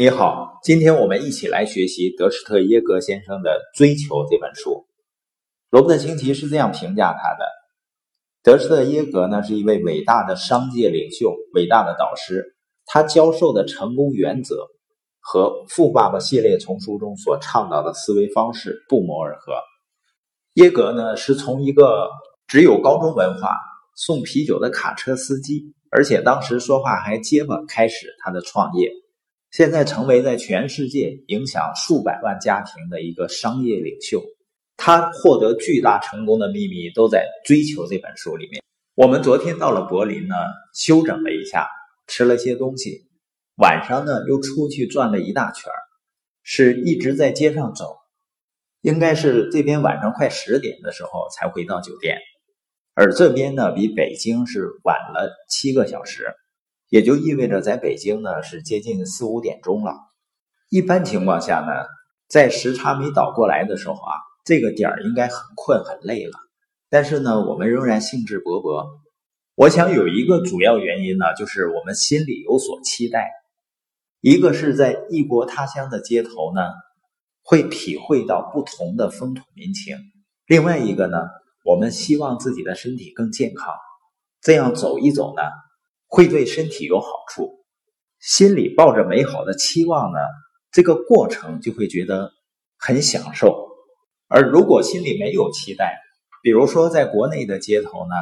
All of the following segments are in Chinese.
你好，今天我们一起来学习德施特耶格先生的《追求》这本书。罗伯特清崎是这样评价他的：德施特耶格呢是一位伟大的商界领袖，伟大的导师。他教授的成功原则和《富爸爸》系列丛书中所倡导的思维方式不谋而合。耶格呢是从一个只有高中文化、送啤酒的卡车司机，而且当时说话还结巴，开始他的创业。现在成为在全世界影响数百万家庭的一个商业领袖，他获得巨大成功的秘密都在《追求》这本书里面。我们昨天到了柏林呢，休整了一下，吃了些东西，晚上呢又出去转了一大圈是一直在街上走，应该是这边晚上快十点的时候才回到酒店，而这边呢比北京是晚了七个小时。也就意味着，在北京呢是接近四五点钟了。一般情况下呢，在时差没倒过来的时候啊，这个点儿应该很困很累了。但是呢，我们仍然兴致勃勃。我想有一个主要原因呢，就是我们心里有所期待。一个是在异国他乡的街头呢，会体会到不同的风土民情；另外一个呢，我们希望自己的身体更健康，这样走一走呢。会对身体有好处，心里抱着美好的期望呢，这个过程就会觉得很享受。而如果心里没有期待，比如说在国内的街头呢，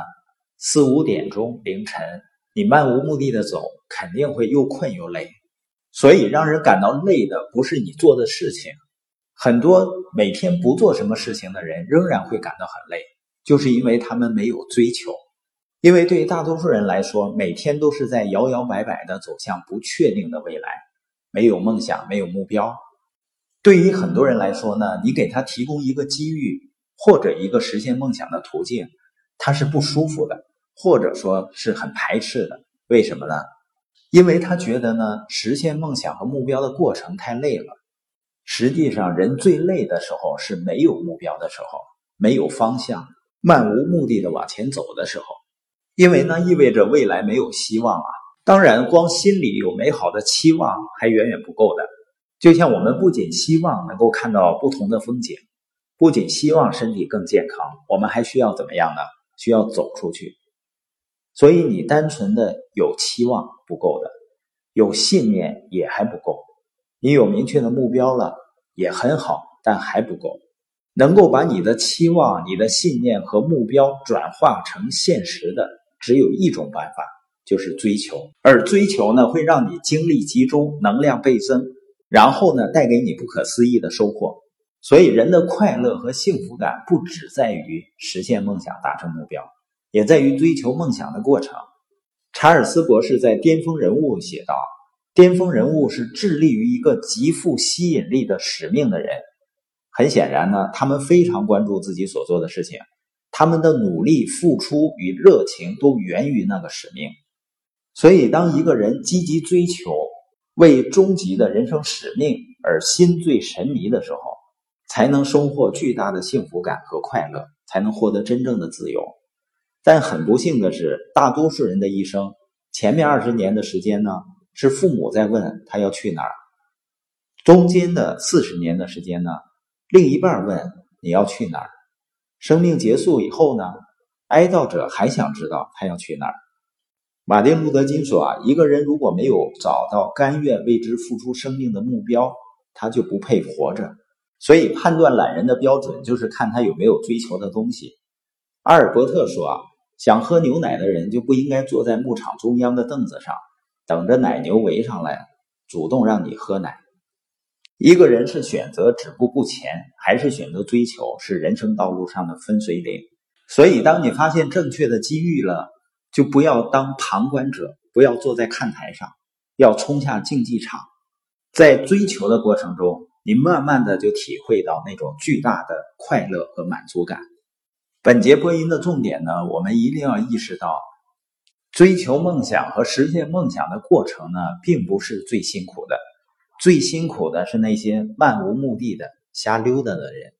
四五点钟凌晨，你漫无目的的走，肯定会又困又累。所以让人感到累的不是你做的事情，很多每天不做什么事情的人仍然会感到很累，就是因为他们没有追求。因为对于大多数人来说，每天都是在摇摇摆摆的走向不确定的未来，没有梦想，没有目标。对于很多人来说呢，你给他提供一个机遇或者一个实现梦想的途径，他是不舒服的，或者说是很排斥的。为什么呢？因为他觉得呢，实现梦想和目标的过程太累了。实际上，人最累的时候是没有目标的时候，没有方向，漫无目的的往前走的时候。因为那意味着未来没有希望啊！当然，光心里有美好的期望还远远不够的。就像我们不仅希望能够看到不同的风景，不仅希望身体更健康，我们还需要怎么样呢？需要走出去。所以，你单纯的有期望不够的，有信念也还不够。你有明确的目标了也很好，但还不够。能够把你的期望、你的信念和目标转化成现实的。只有一种办法，就是追求，而追求呢，会让你精力集中，能量倍增，然后呢，带给你不可思议的收获。所以，人的快乐和幸福感不只在于实现梦想、达成目标，也在于追求梦想的过程。查尔斯博士在《巅峰人物》写道：“巅峰人物是致力于一个极富吸引力的使命的人。很显然呢，他们非常关注自己所做的事情。”他们的努力、付出与热情都源于那个使命，所以当一个人积极追求为终极的人生使命而心醉神迷的时候，才能收获巨大的幸福感和快乐，才能获得真正的自由。但很不幸的是，大多数人的一生前面二十年的时间呢，是父母在问他要去哪儿；中间的四十年的时间呢，另一半问你要去哪儿。生命结束以后呢，哀悼者还想知道他要去哪儿。马丁·路德·金说：“啊，一个人如果没有找到甘愿为之付出生命的目标，他就不配活着。所以，判断懒人的标准就是看他有没有追求的东西。”阿尔伯特说：“啊，想喝牛奶的人就不应该坐在牧场中央的凳子上，等着奶牛围上来，主动让你喝奶。”一个人是选择止步不前，还是选择追求，是人生道路上的分水岭。所以，当你发现正确的机遇了，就不要当旁观者，不要坐在看台上，要冲下竞技场。在追求的过程中，你慢慢的就体会到那种巨大的快乐和满足感。本节播音的重点呢，我们一定要意识到，追求梦想和实现梦想的过程呢，并不是最辛苦的。最辛苦的是那些漫无目的的瞎溜达的人。